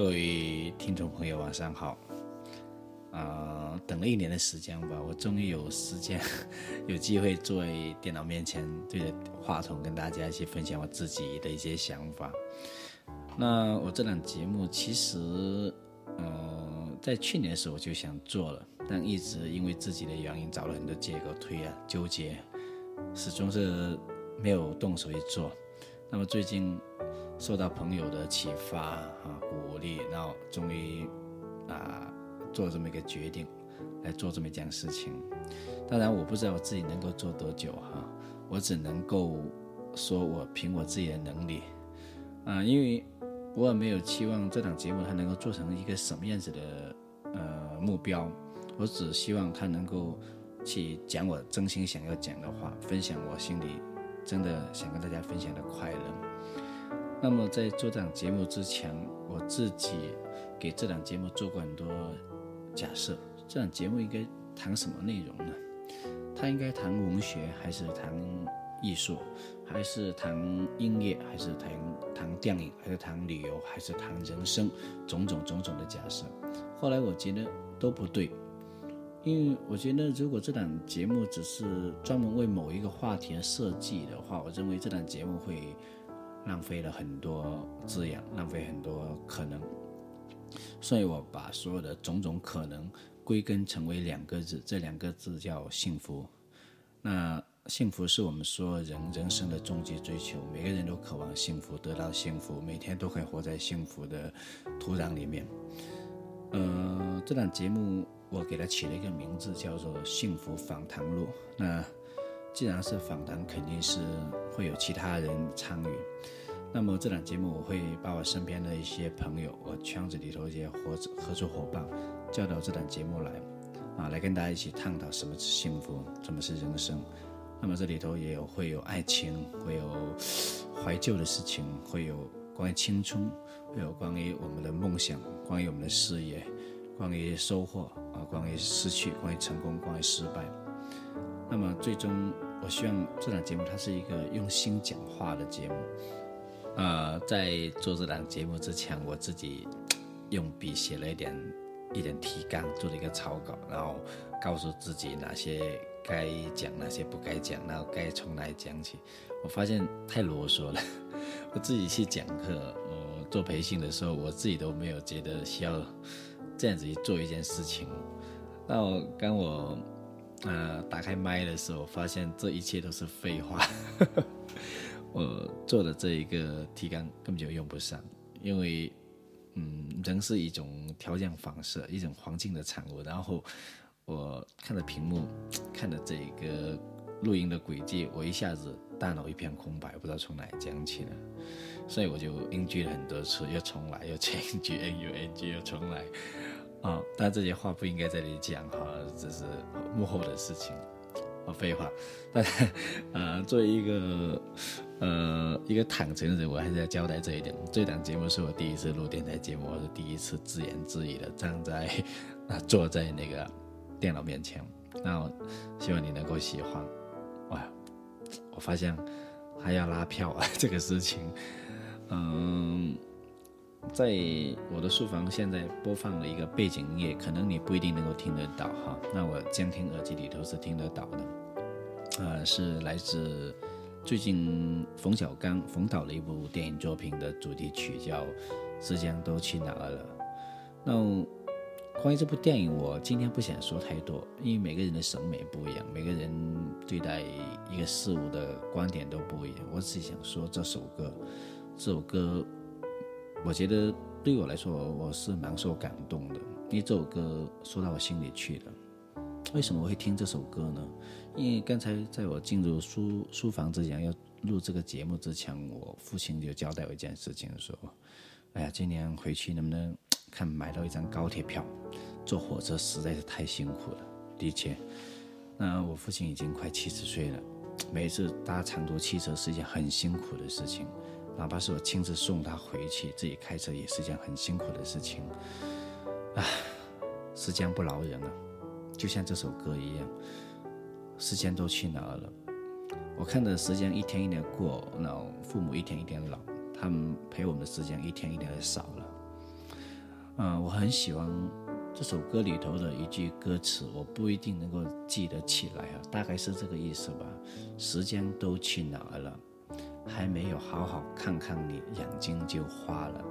各位听众朋友，晚上好。啊，等了一年的时间吧，我终于有时间、有机会坐在电脑面前，对着话筒跟大家一起分享我自己的一些想法。那我这档节目其实，呃，在去年的时候我就想做了，但一直因为自己的原因找了很多借口推啊，纠结，始终是没有动手去做。那么最近受到朋友的启发啊鼓励，然后终于啊做这么一个决定，来做这么一件事情。当然我不知道我自己能够做多久哈，我只能够说我凭我自己的能力啊，因为我也没有期望这档节目它能够做成一个什么样子的呃目标，我只希望它能够去讲我真心想要讲的话，分享我心里。真的想跟大家分享的快乐。那么在做这档节目之前，我自己给这档节目做过很多假设。这档节目应该谈什么内容呢？它应该谈文学，还是谈艺术，还是谈音乐，还是谈谈电影，还是谈旅游，还是谈人生？种种种种的假设。后来我觉得都不对。因为我觉得，如果这档节目只是专门为某一个话题而设计的话，我认为这档节目会浪费了很多滋养，浪费很多可能。所以我把所有的种种可能归根成为两个字，这两个字叫幸福。那幸福是我们所有人人生的终极追求，每个人都渴望幸福，得到幸福，每天都可以活在幸福的土壤里面。呃，这档节目。我给它起了一个名字，叫做《幸福访谈录》。那既然是访谈，肯定是会有其他人参与。那么这档节目，我会把我身边的一些朋友，我圈子里头一些合合作伙伴叫到这档节目来，啊，来跟大家一起探讨什么是幸福，什么是人生。那么这里头也有会有爱情，会有怀旧的事情，会有关于青春，会有关于我们的梦想，关于我们的事业。关于收获啊，关于失去，关于成功，关于失败。那么最终，我希望这档节目它是一个用心讲话的节目。呃，在做这档节目之前，我自己用笔写了一点一点提纲，做了一个草稿，然后告诉自己哪些该讲，哪些不该讲，然后该从哪里讲起。我发现太啰嗦了。我自己去讲课，我做培训的时候，我自己都没有觉得需要。这样子去做一件事情，那我刚我呃打开麦的时候，发现这一切都是废话。我做的这一个提纲根本就用不上，因为嗯，人是一种条件反射，一种环境的产物。然后我看着屏幕，看着这一个录音的轨迹，我一下子大脑一片空白，不知道从哪讲起了。所以我就 NG 了很多次，又重来，又 NG，又 NG，又重来。啊，但这些话不应该在这里讲哈，这是幕后的事情，啊，废话。但呃，作为一个呃一个坦诚的人，我还是要交代这一点。这档节目是我第一次录电台节目，我是第一次自言自语的站在啊坐在那个电脑面前。那希望你能够喜欢。哇，我发现还要拉票啊，这个事情，嗯。在我的书房现在播放了一个背景音乐，可能你不一定能够听得到哈。那我监听耳机里头是听得到的，呃，是来自最近冯小刚冯导的一部电影作品的主题曲，叫《时间都去哪儿了》。那关于这部电影，我今天不想说太多，因为每个人的审美不一样，每个人对待一个事物的观点都不一样。我只想说这首歌，这首歌。我觉得对我来说，我是蛮受感动的，因为这首歌说到我心里去了。为什么我会听这首歌呢？因为刚才在我进入书书房之前，要录这个节目之前，我父亲就交代我一件事情，说：“哎呀，今年回去能不能看买到一张高铁票？坐火车实在是太辛苦了。”的确，那我父亲已经快七十岁了，每次搭长途汽车是一件很辛苦的事情。哪怕是我亲自送他回去，自己开车也是件很辛苦的事情。唉，时间不饶人啊，就像这首歌一样，时间都去哪儿了？我看着时间一天一天过，然后父母一天一天老，他们陪我们的时间一天一天的少了。嗯，我很喜欢这首歌里头的一句歌词，我不一定能够记得起来啊，大概是这个意思吧。时间都去哪儿了？还没有好好看看你，眼睛就花了。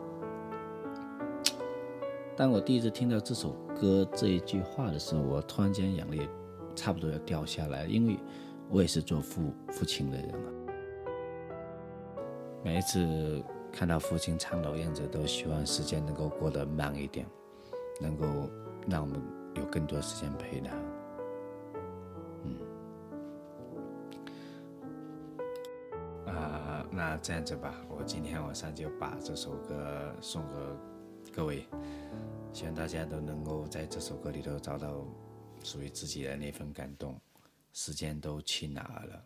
当我第一次听到这首歌这一句话的时候，我突然间眼泪差不多要掉下来，因为我也是做父父亲的人啊。每一次看到父亲苍老样子，都希望时间能够过得慢一点，能够让我们有更多时间陪他。那这样子吧，我今天晚上就把这首歌送给各位。希望大家都能够在这首歌里头找到属于自己的那份感动。时间都去哪儿了？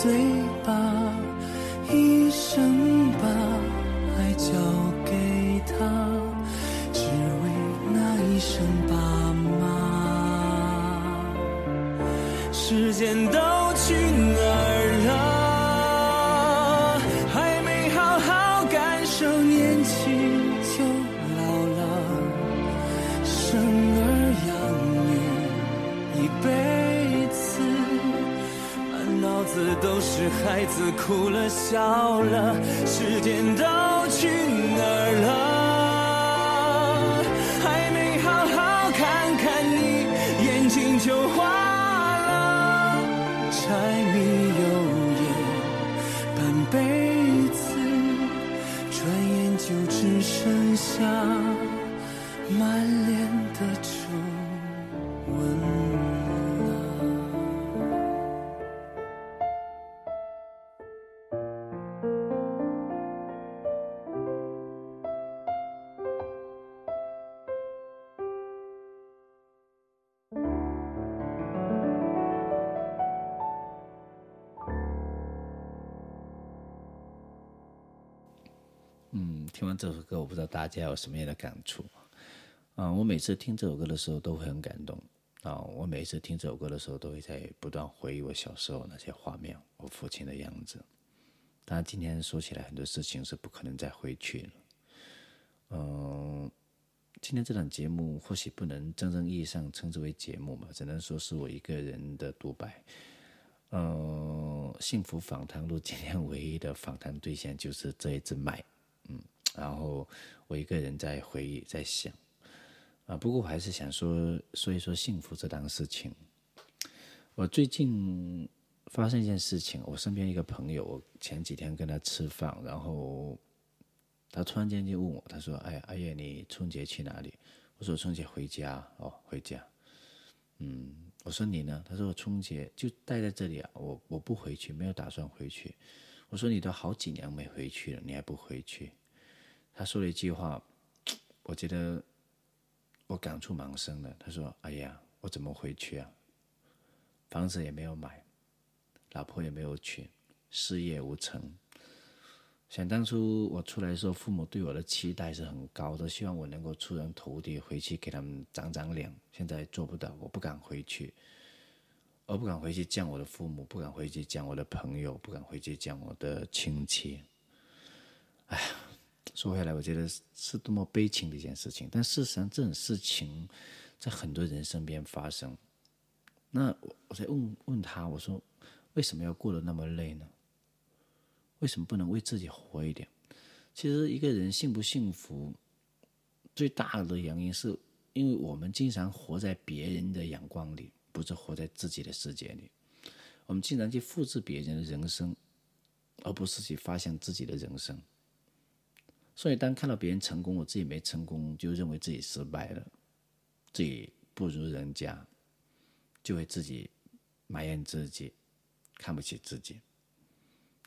最这首歌，我不知道大家有什么样的感触啊？我每次听这首歌的时候都会很感动啊！我每次听这首歌的时候，都会在不断回忆我小时候那些画面，我父亲的样子。当然，今天说起来很多事情是不可能再回去了。嗯，今天这档节目或许不能真正意义上称之为节目嘛，只能说是我一个人的独白。嗯，幸福访谈录今天唯一的访谈对象就是这一只麦，嗯，然后我一个人在回忆，在想，啊，不过我还是想说说一说幸福这档事情。我最近发生一件事情，我身边一个朋友，我前几天跟他吃饭，然后他突然间就问我，他说：“哎，阿叶，你春节去哪里？”我说：“春节回家，哦，回家。”嗯。我说你呢？他说我春节就待在这里啊，我我不回去，没有打算回去。我说你都好几年没回去了，你还不回去？他说了一句话，我觉得我感触蛮深的。他说：“哎呀，我怎么回去啊？房子也没有买，老婆也没有娶，事业无成。”想当初我出来的时候，父母对我的期待是很高的，希望我能够出人头地，回去给他们长长脸。现在做不到，我不敢回去，我不敢回去见我的父母，不敢回去见我的朋友，不敢回去见我的亲戚。哎呀，说回来，我觉得是多么悲情的一件事情。但事实上，这种事情在很多人身边发生。那我我在问问他，我说为什么要过得那么累呢？为什么不能为自己活一点？其实一个人幸不幸福，最大的原因是因为我们经常活在别人的眼光里，不是活在自己的世界里。我们经常去复制别人的人生，而不是去发现自己的人生。所以，当看到别人成功，我自己没成功，就认为自己失败了，自己不如人家，就会自己埋怨自己，看不起自己。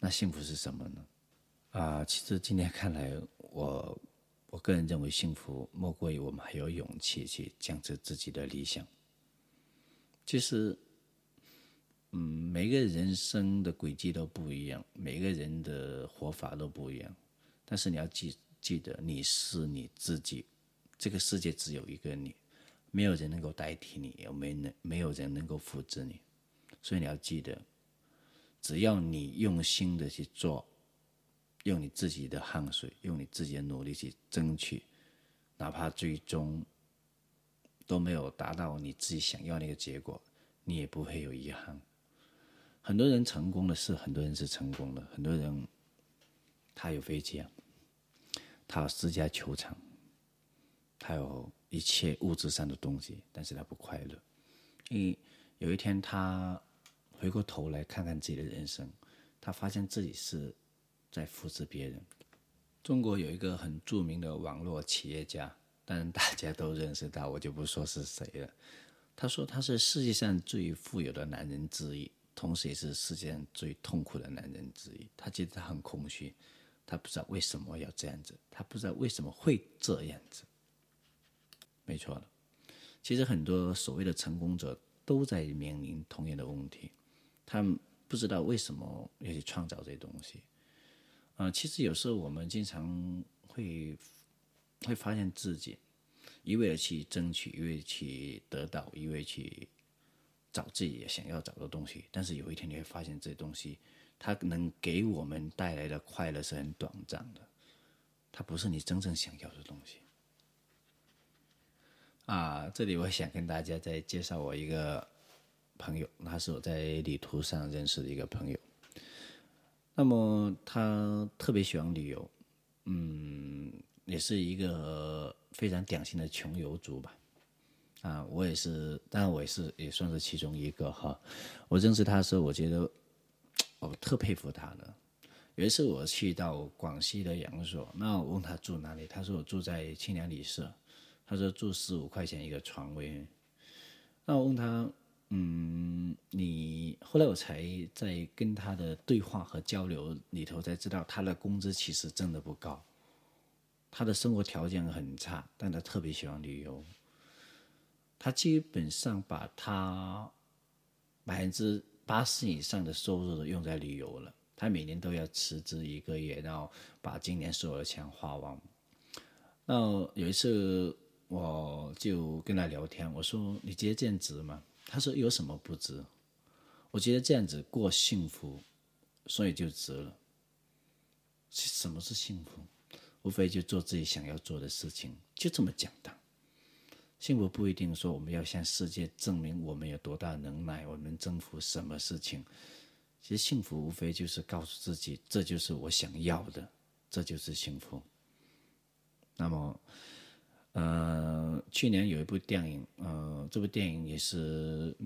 那幸福是什么呢？啊，其实今天看来，我我个人认为，幸福莫过于我们还有勇气去坚持自己的理想。其实，嗯，每个人生的轨迹都不一样，每个人的活法都不一样。但是你要记记得，你是你自己，这个世界只有一个你，没有人能够代替你，也没能没有人能够复制你，所以你要记得。只要你用心的去做，用你自己的汗水，用你自己的努力去争取，哪怕最终都没有达到你自己想要那个结果，你也不会有遗憾。很多人成功的是，很多人是成功的，很多人他有飞机啊，他有私家球场，他有一切物质上的东西，但是他不快乐，因为有一天他。回过头来看看自己的人生，他发现自己是在复制别人。中国有一个很著名的网络企业家，当然大家都认识他，我就不说是谁了。他说他是世界上最富有的男人之一，同时也是世界上最痛苦的男人之一。他觉得他很空虚，他不知道为什么要这样子，他不知道为什么会这样子。没错了，其实很多所谓的成功者都在面临同样的问题。他们不知道为什么要去创造这些东西，啊，其实有时候我们经常会会发现自己一味的去争取，一味去得到，一味去找自己想要找的东西，但是有一天你会发现，这些东西它能给我们带来的快乐是很短暂的，它不是你真正想要的东西。啊，这里我想跟大家再介绍我一个。朋友，他是我在旅途上认识的一个朋友。那么他特别喜欢旅游，嗯，也是一个非常典型的穷游族吧。啊，我也是，当然我也是，也算是其中一个哈。我认识他的时候，我觉得我特佩服他的。有一次我去到广西的阳朔，那我问他住哪里，他说我住在清凉旅社，他说住十五块钱一个床位。那我问他。嗯，你后来我才在跟他的对话和交流里头才知道，他的工资其实真的不高，他的生活条件很差，但他特别喜欢旅游。他基本上把他百分之八十以上的收入都用在旅游了。他每年都要辞职一个月，然后把今年所有的钱花完。那有一次我就跟他聊天，我说：“你觉得这样值吗？”他说：“有什么不值？我觉得这样子过幸福，所以就值了。什么是幸福？无非就做自己想要做的事情，就这么简单。幸福不一定说我们要向世界证明我们有多大能耐，我们征服什么事情。其实幸福无非就是告诉自己，这就是我想要的，这就是幸福。那么，呃，去年有一部电影，呃，这部电影也是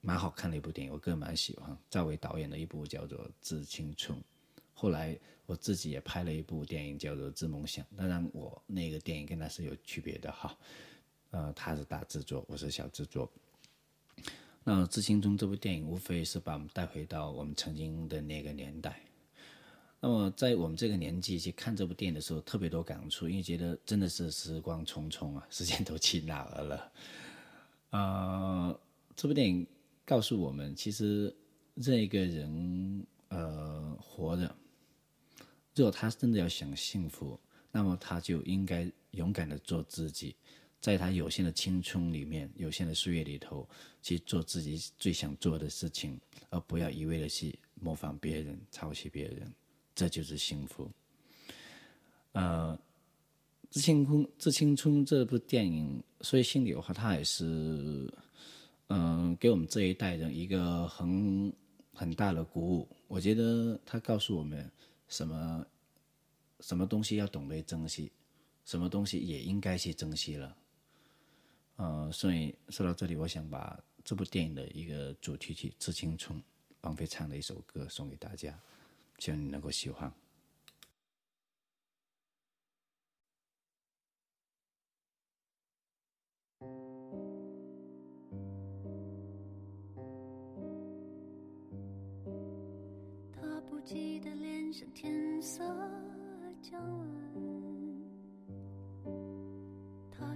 蛮好看的一部电影，我个人蛮喜欢。赵薇导演的一部叫做《致青春》，后来我自己也拍了一部电影叫做《致梦想》，当然我那个电影跟它是有区别的哈。呃，他是大制作，我是小制作。那《致青春》这部电影无非是把我们带回到我们曾经的那个年代。那么在我们这个年纪去看这部电影的时候，特别多感触，因为觉得真的是时光匆匆啊，时间都去哪儿了？呃，这部电影告诉我们，其实这个人呃活着，如果他真的要想幸福，那么他就应该勇敢的做自己。在他有限的青春里面，有限的岁月里头，去做自己最想做的事情，而不要一味的去模仿别人、抄袭别人，这就是幸福。呃，《致青春》《致青春》这部电影，说心里话，它也是，嗯，给我们这一代人一个很很大的鼓舞。我觉得它告诉我们，什么什么东西要懂得珍惜，什么东西也应该去珍惜了。呃，所以说到这里，我想把这部电影的一个主题曲《致青春》，王菲唱的一首歌送给大家，希望你能够喜欢。他不羁的脸像天色将晚。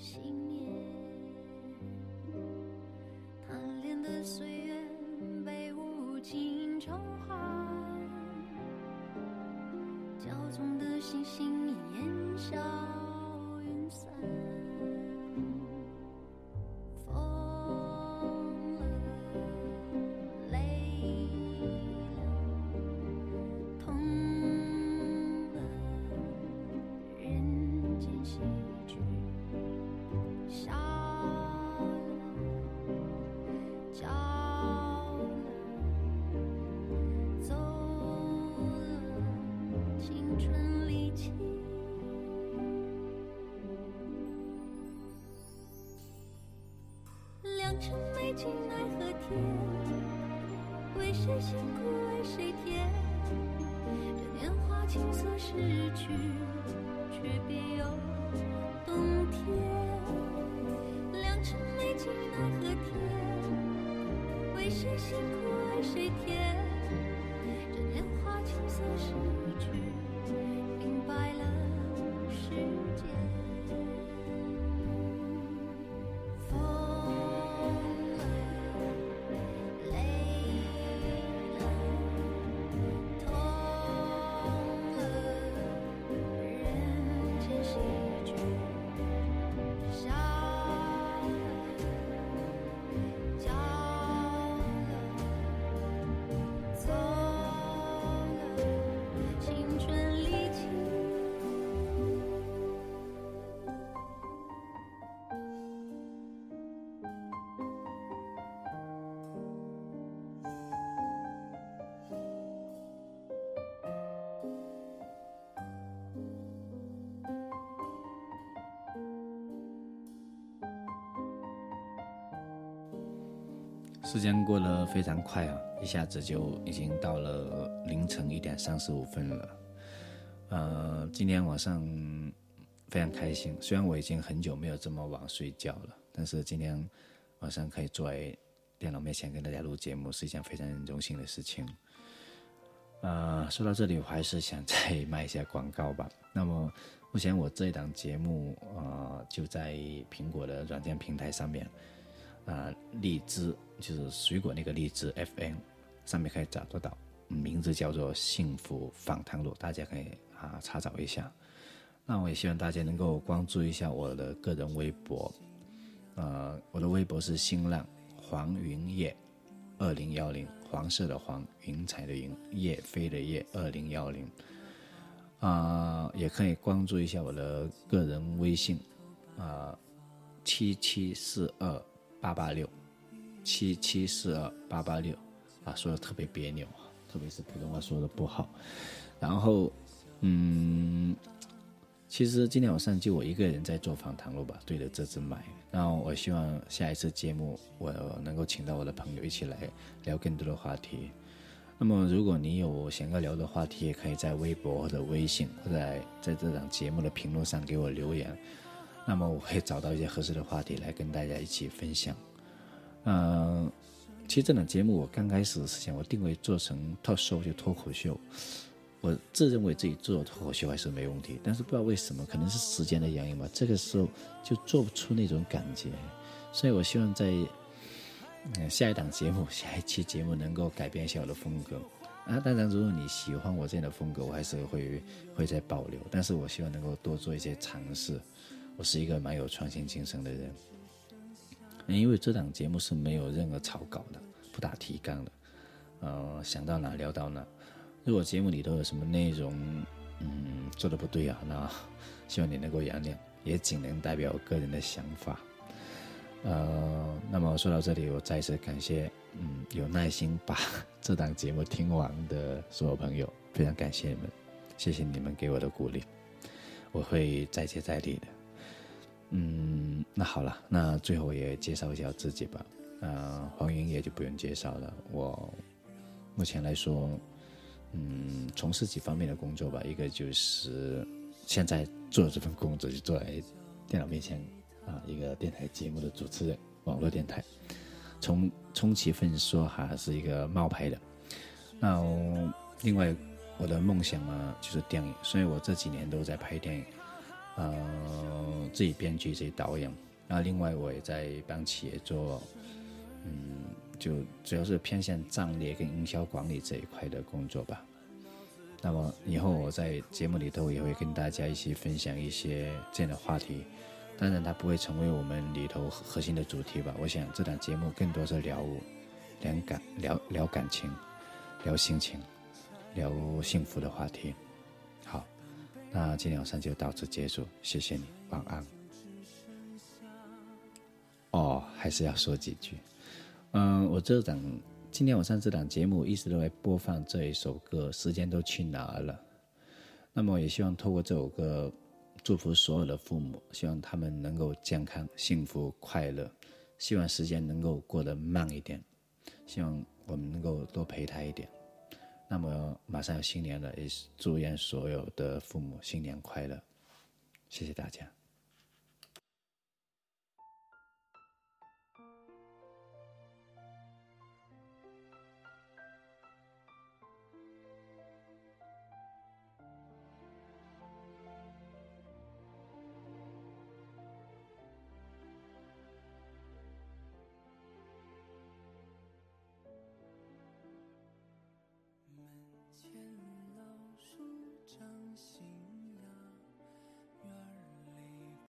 心。青涩失去，却别有冬天。良辰美景奈何天，为谁辛苦？时间过得非常快啊，一下子就已经到了凌晨一点三十五分了。呃，今天晚上非常开心，虽然我已经很久没有这么晚睡觉了，但是今天晚上可以坐在电脑面前跟大家录节目，是一件非常荣幸的事情。呃，说到这里，我还是想再 卖一下广告吧。那么，目前我这一档节目，呃，就在苹果的软件平台上面，啊、荔枝就是水果那个荔枝 FM 上面可以找得到，名字叫做“幸福访谈录”，大家可以啊查找一下。那我也希望大家能够关注一下我的个人微博，呃，我的微博是新浪黄云叶二零幺零，黄色的黄，云彩的云，叶飞的叶二零幺零。啊、也可以关注一下我的个人微信，啊、七七四二八八六，七七四二八八六，啊，说的特别别扭，特别是普通话说的不好。然后，嗯，其实今天晚上就我一个人在做访谈录吧，对着这只麦。然后我希望下一次节目我能够请到我的朋友一起来聊更多的话题。那么，如果你有想要聊的话题，也可以在微博或者微信，或者在这档节目的评论上给我留言。那么，我会找到一些合适的话题来跟大家一起分享。嗯、其实这档节目我刚开始是想我定位做成 talk show 就脱口秀，我自认为自己做脱口秀还是没问题，但是不知道为什么，可能是时间的原因吧，这个时候就做不出那种感觉，所以我希望在嗯，下一档节目，下一期节目能够改变一下我的风格啊。当然，如果你喜欢我这样的风格，我还是会会再保留。但是我希望能够多做一些尝试。我是一个蛮有创新精神的人，因为这档节目是没有任何草稿的，不打提纲的，呃，想到哪聊到哪。如果节目里头有什么内容，嗯，做的不对啊，那希望你能够原谅，也仅能代表我个人的想法。呃，那么说到这里，我再一次感谢，嗯，有耐心把 这档节目听完的所有朋友，非常感谢你们，谢谢你们给我的鼓励，我会再接再厉的。嗯，那好了，那最后也介绍一下自己吧。呃，黄云也就不用介绍了，我目前来说，嗯，从事几方面的工作吧，一个就是现在做这份工作，就坐在电脑面前啊，一个电台节目的主持人，网络电台。从充其分说哈，是一个冒牌的。那另外我的梦想呢，就是电影，所以我这几年都在拍电影，呃，自己编剧、自己导演。那另外我也在帮企业做，嗯，就主要是偏向战略跟营销管理这一块的工作吧。那么以后我在节目里头也会跟大家一起分享一些这样的话题，当然它不会成为我们里头核心的主题吧。我想这档节目更多是聊我聊感、聊聊感情、聊心情、聊幸福的话题。那今天晚上就到此结束，谢谢你，晚安。哦，还是要说几句。嗯，我这档今天晚上这档节目一直都在播放这一首歌，《时间都去哪儿了》。那么也希望透过这首歌，祝福所有的父母，希望他们能够健康、幸福、快乐。希望时间能够过得慢一点，希望我们能够多陪他一点。那么马上要新年了，也是祝愿所有的父母新年快乐。谢谢大家。